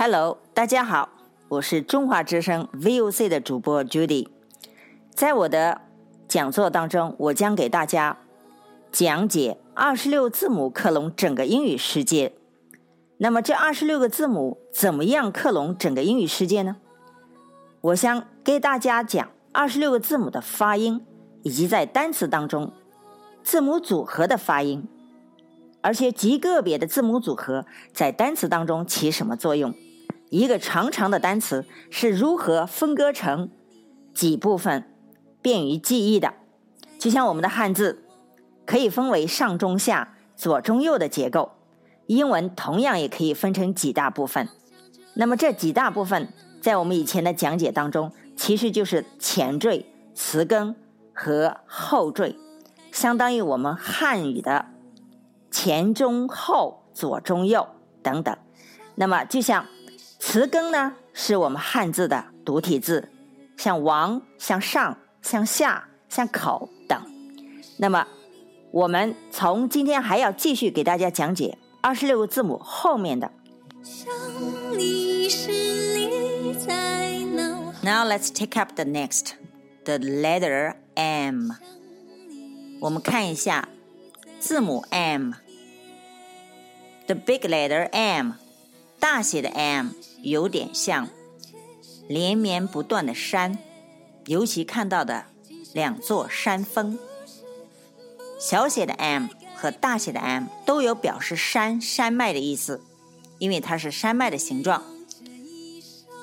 Hello，大家好，我是中华之声 VOC 的主播 Judy。在我的讲座当中，我将给大家讲解二十六字母克隆整个英语世界。那么，这二十六个字母怎么样克隆整个英语世界呢？我想给大家讲二十六个字母的发音，以及在单词当中字母组合的发音，而且极个别的字母组合在单词当中起什么作用？一个长长的单词是如何分割成几部分，便于记忆的？就像我们的汉字可以分为上中下、左中右的结构，英文同样也可以分成几大部分。那么这几大部分，在我们以前的讲解当中，其实就是前缀、词根和后缀，相当于我们汉语的前中后、左中右等等。那么就像。词根呢，是我们汉字的独体字，像王、像上、像下、像口等。那么，我们从今天还要继续给大家讲解二十六个字母后面的。Now let's take up the next, the letter M。我们看一下字母 M，the big letter M，大写的 M。有点像连绵不断的山，尤其看到的两座山峰。小写的 m 和大写的 m 都有表示山山脉的意思，因为它是山脉的形状。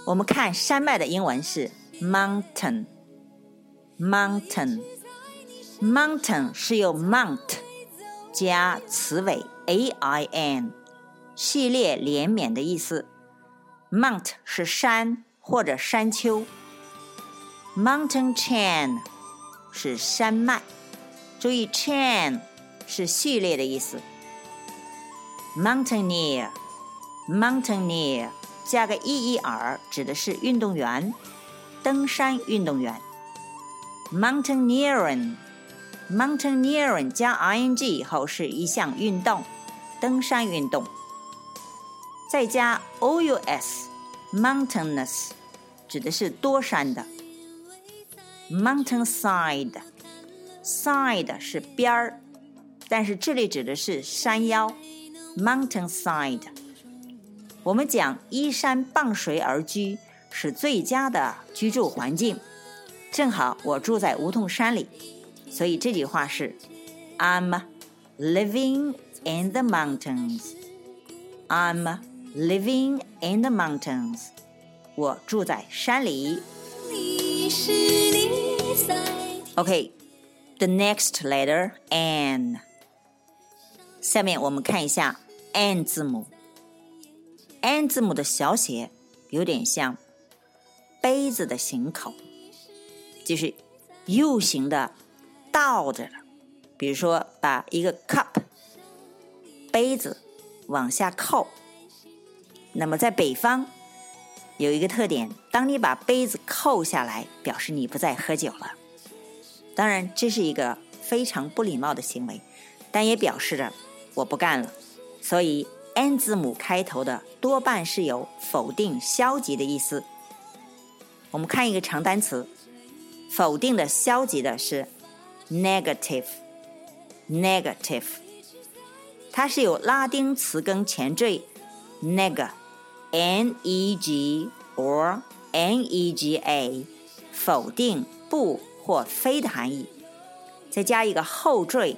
我们看山脉的英文是 mountain，mountain，mountain 是由 mount 加词尾 a i n 系列连绵的意思。Mount 是山或者山丘，Mountain chain 是山脉。注意，chain 是序列的意思。Mountaineer，Mountaineer 加个 e-e-r 指的是运动员，登山运动员。Mountaineering，Mountaineering 加 ing 以后是一项运动，登山运动。再加 o u s，mountainous，指的是多山的。mountainside，side 是边儿，但是这里指的是山腰。mountainside，我们讲依山傍水而居是最佳的居住环境。正好我住在梧桐山里，所以这句话是 I'm living in the mountains. I'm Living in the mountains，我住在山里。OK，the next letter N。下面我们看一下 N 字母。N 字母的小写有点像杯子的形口，就是 U 型的倒着的。比如说，把一个 cup 杯子往下扣。那么在北方有一个特点，当你把杯子扣下来，表示你不再喝酒了。当然，这是一个非常不礼貌的行为，但也表示着我不干了。所以，n 字母开头的多半是有否定、消极的意思。我们看一个长单词，否定的、消极的是 negative，negative，它是有拉丁词根前缀 neg。n n e g or n e g a，否定不或非的含义，再加一个后缀，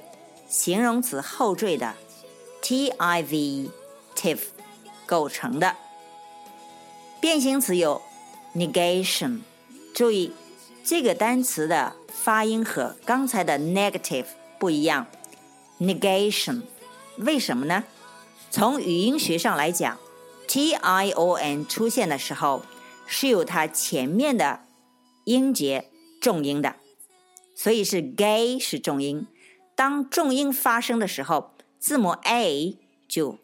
形容词后缀的 t i v tiv 构成的。变形词有 negation，注意这个单词的发音和刚才的 negative 不一样。negation 为什么呢？从语音学上来讲。T i o n 出现的时候是有它前面的音节重音的，所以是 gay 是重音。当重音发生的时候，字母 a 就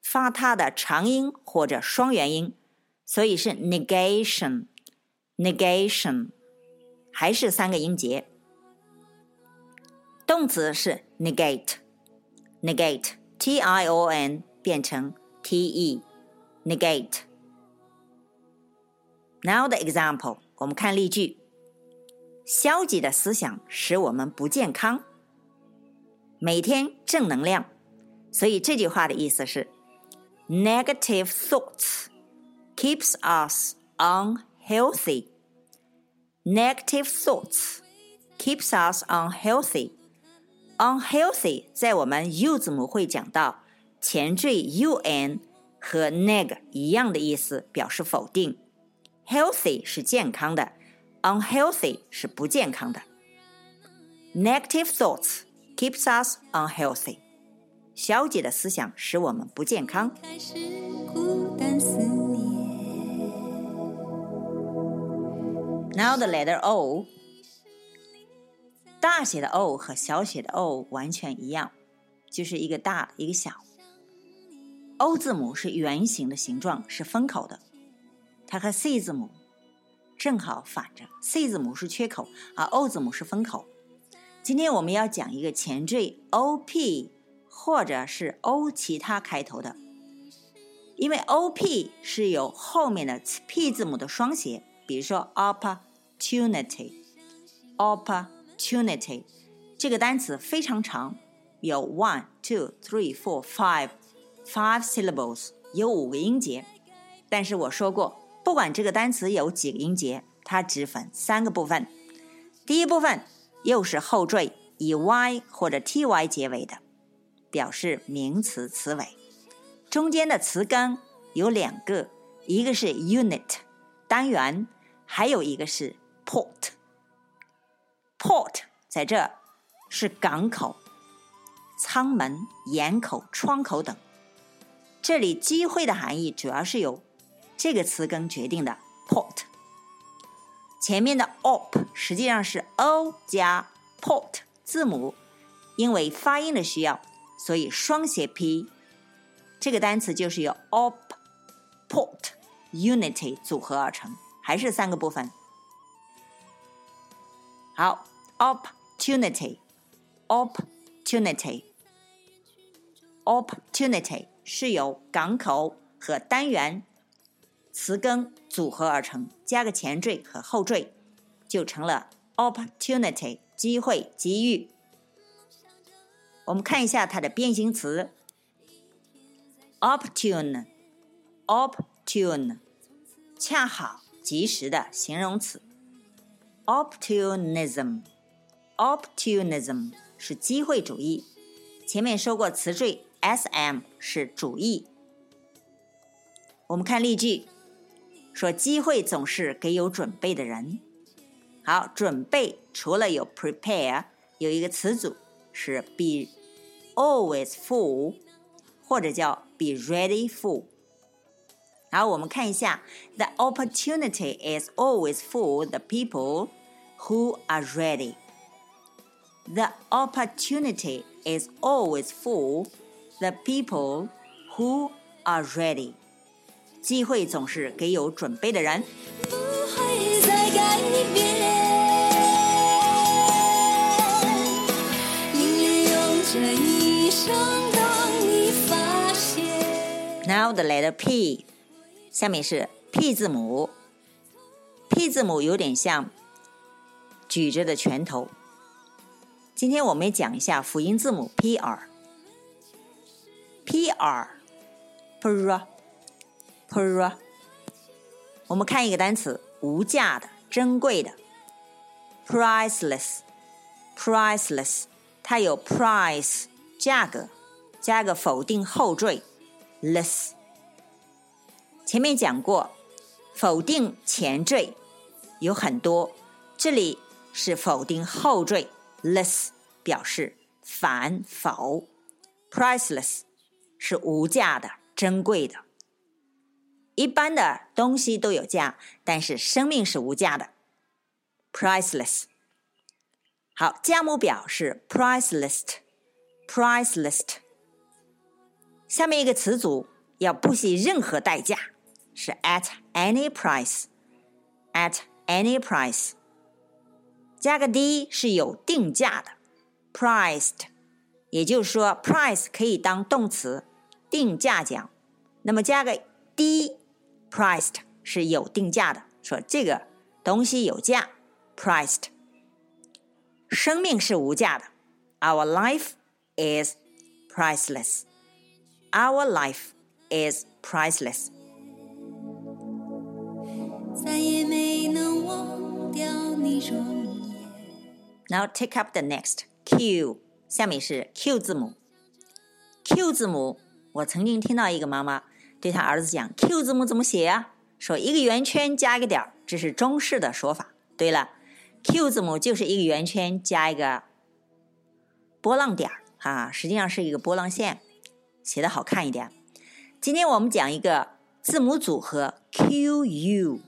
发它的长音或者双元音，所以是 negation negation，还是三个音节。动词是 negate negate t i o n 变成 t e。negate Now the example，我们看例句。消极的思想使我们不健康。每天正能量，所以这句话的意思是：Negative thoughts keeps us unhealthy. Negative thoughts keeps us unhealthy. Unhealthy 在我们 U 字母会讲到前缀 un 和 neg 一样的意思，表示否定。Healthy 是健康的，unhealthy 是不健康的。Negative thoughts keeps us unhealthy。消极的思想使我们不健康。Now the letter O，大写的 O 和小写的 O 完全一样，就是一个大一个小。O 字母是圆形的形状，是封口的。它和 C 字母正好反着，C 字母是缺口，而 O 字母是封口。今天我们要讲一个前缀 OP 或者是 O 其他开头的，因为 OP 是有后面的 P 字母的双写，比如说 opportunity，opportunity 这个单词非常长，有 one two three four five five syllables，有五个音节，但是我说过。不管这个单词有几个音节，它只分三个部分。第一部分又是后缀，以 y 或者 ty 结尾的，表示名词词尾。中间的词根有两个，一个是 unit 单元，还有一个是 port。port 在这是港口、舱门、檐口、窗口等。这里机会的含义主要是由。这个词根决定的 port，前面的 op 实际上是 o 加 port 字母，因为发音的需要，所以双写 p。这个单词就是由 op、port、unity 组合而成，还是三个部分。好，opportunity，opportunity，opportunity 是由港口和单元。词根组合而成，加个前缀和后缀，就成了 opportunity 机会、机遇。我们看一下它的变形词：opportune，opportune，恰好、及时的形容词；opportunism，opportunism 是机会主义。前面说过，词缀 sm 是主义。我们看例句。说机会总是给有准备的人。好，准备除了有 prepare，有一个词组是 be always full，或者叫 be ready for。好，我们看一下，the opportunity is always for the people who are ready。The opportunity is always for the people who are ready。机会总是给有准备的人。Now the letter P，下面是 P 字母。P 字母有点像举着的拳头。今天我们讲一下辅音字母 P R。Pr pr pr，我们看一个单词，无价的、珍贵的，priceless，priceless，它有 price 价格，加个否定后缀 less。前面讲过，否定前缀有很多，这里是否定后缀 less，表示反否，priceless 是无价的、珍贵的。一般的东西都有价，但是生命是无价的，priceless。好，价目表是 price list，price list。下面一个词组要不惜任何代价，是 at any price，at any price。加个 d 是有定价的，priced。也就是说，price 可以当动词，定价讲。那么加个 d。Priced 是有定价的，说这个东西有价，priced。生命是无价的，Our life is priceless. Our life is priceless. 再也没能忘掉你容颜。Now take up the next Q，下面是 Q 字母。Q 字母，我曾经听到一个妈妈对她儿子讲：“Q 字母怎么写啊？”说一个圆圈加一个点儿，这是中式的说法。对了，Q 字母就是一个圆圈加一个波浪点儿，啊，实际上是一个波浪线，写的好看一点。今天我们讲一个字母组合 QU。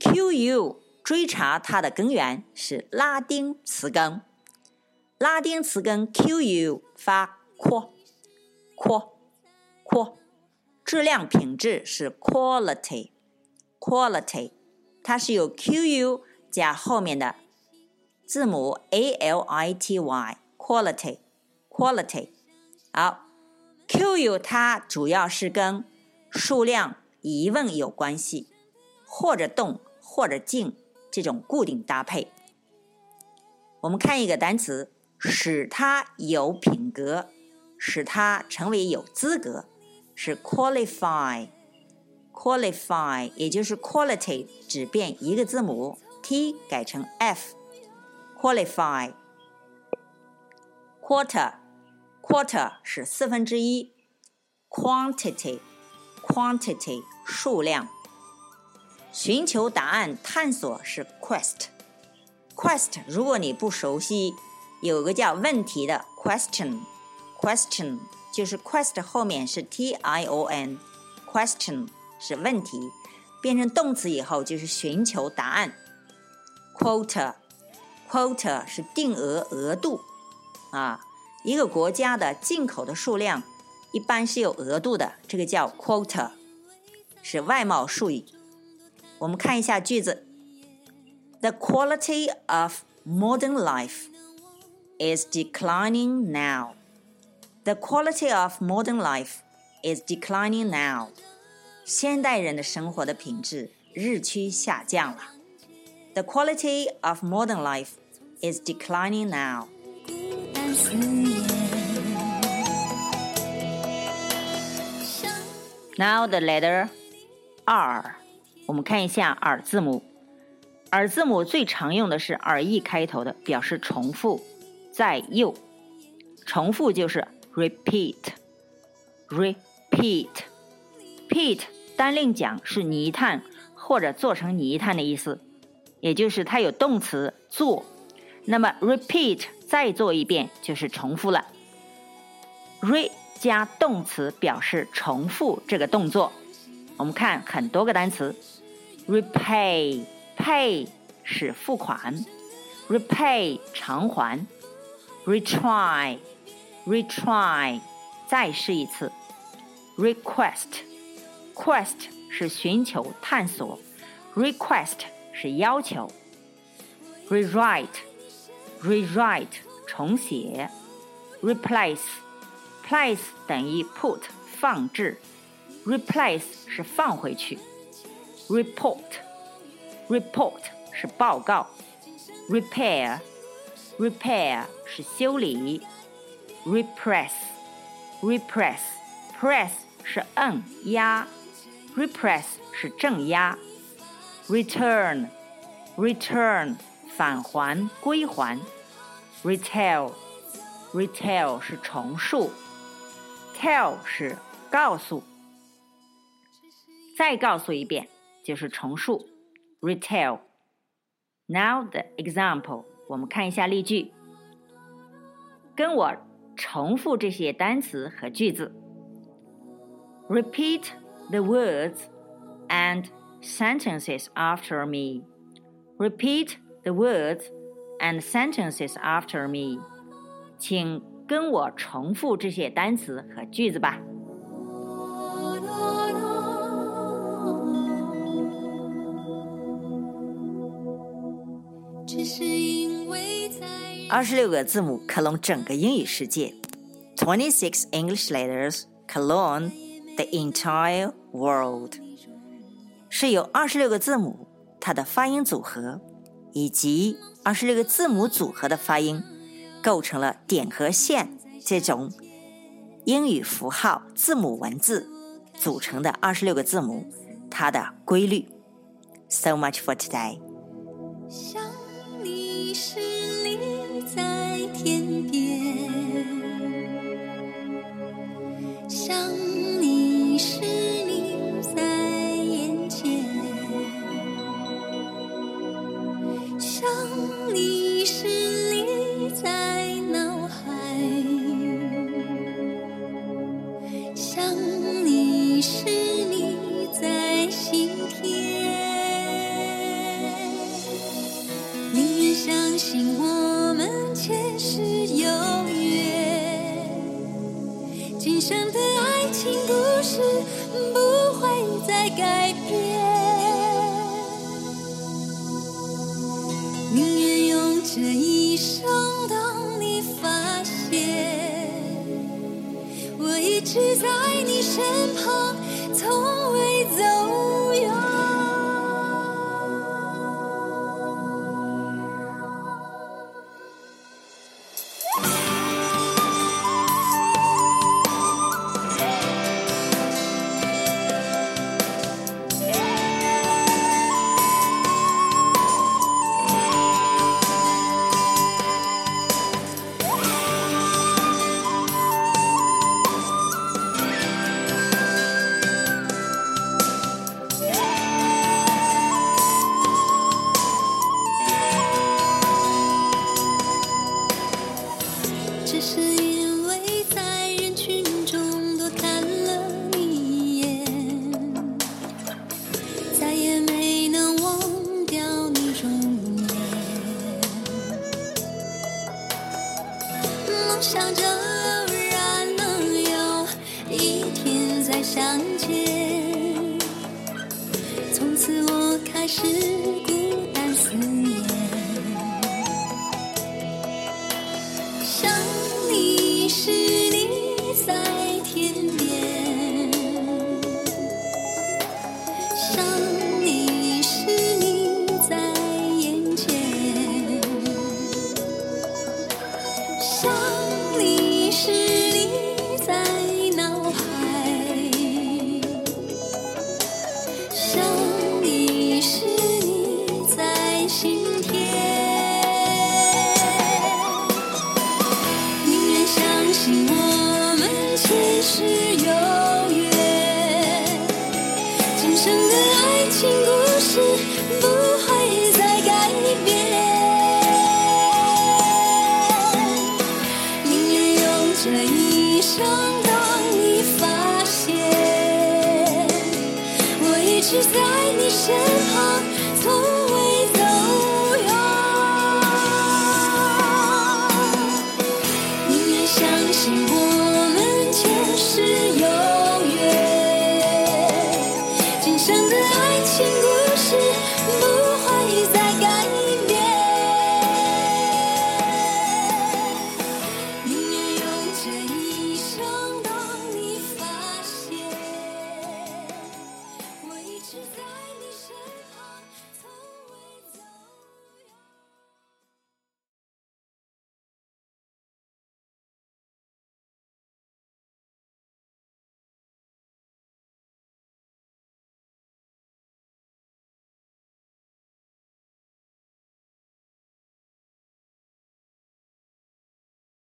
QU 追查它的根源是拉丁词根，拉丁词根 QU 发 q，q，q，质量品质是 quality，quality，它是由 QU 加后面的字母 ality，quality，quality，好，QU 它主要是跟数量疑问有关系，或者动。或者静这种固定搭配，我们看一个单词，使它有品格，使它成为有资格，是 qualify，qualify，也就是 quality 只变一个字母 t 改成 f，qualify，quarter，quarter 是四分之一，quantity，quantity 数量。寻求答案、探索是 quest。quest 如果你不熟悉，有个叫问题的 question，question。question 就是 quest 后面是 t i o n。question 是问题，变成动词以后就是寻求答案。quota quota 是定额额度啊，一个国家的进口的数量一般是有额度的，这个叫 quota，是外贸术语。我们看一下句子：The quality of modern life is declining now. The quality of modern life is declining now. 现代人的生活的品质日趋下降了。The quality of modern life is declining now. Now the letter R. 我们看一下耳字母，耳字母最常用的是耳 e 开头的，表示重复。在右，重复就是 repeat，repeat，repeat 单另讲是泥炭或者做成泥炭的意思，也就是它有动词做。那么 repeat 再做一遍就是重复了，re 加动词表示重复这个动作。我们看很多个单词。repay，pay 是付款，repay 偿还；retry ，retry，retry 再试一次，request，quest 是寻求探索，request 是要求，rewrite，rewrite 重写，replace，place 等于 put 放置，replace 是放回去。report，report 是报告；repair，repair 是修理 ；repress，repress，press 是摁压；repress 是镇压；return，return 返还归还；retell，retell 是重述；tell 是告诉，再告诉一遍。就是重述，retell。Now the example，我们看一下例句，跟我 重复这些单词和句子。Repeat the words and sentences after me. Repeat the words and sentences after me. 请跟我重复这些单词和句子吧。 二十六个字母克隆整个英语世界，Twenty-six English letters clone the entire world，是由二十六个字母它的发音组合，以及二十六个字母组合的发音，构成了点和线这种英语符号字母文字组成的二十六个字母，它的规律。So much for today. 直在你身旁，从你生的爱情故事不会再改变。宁愿用这一生等你发现，我一直在你身旁，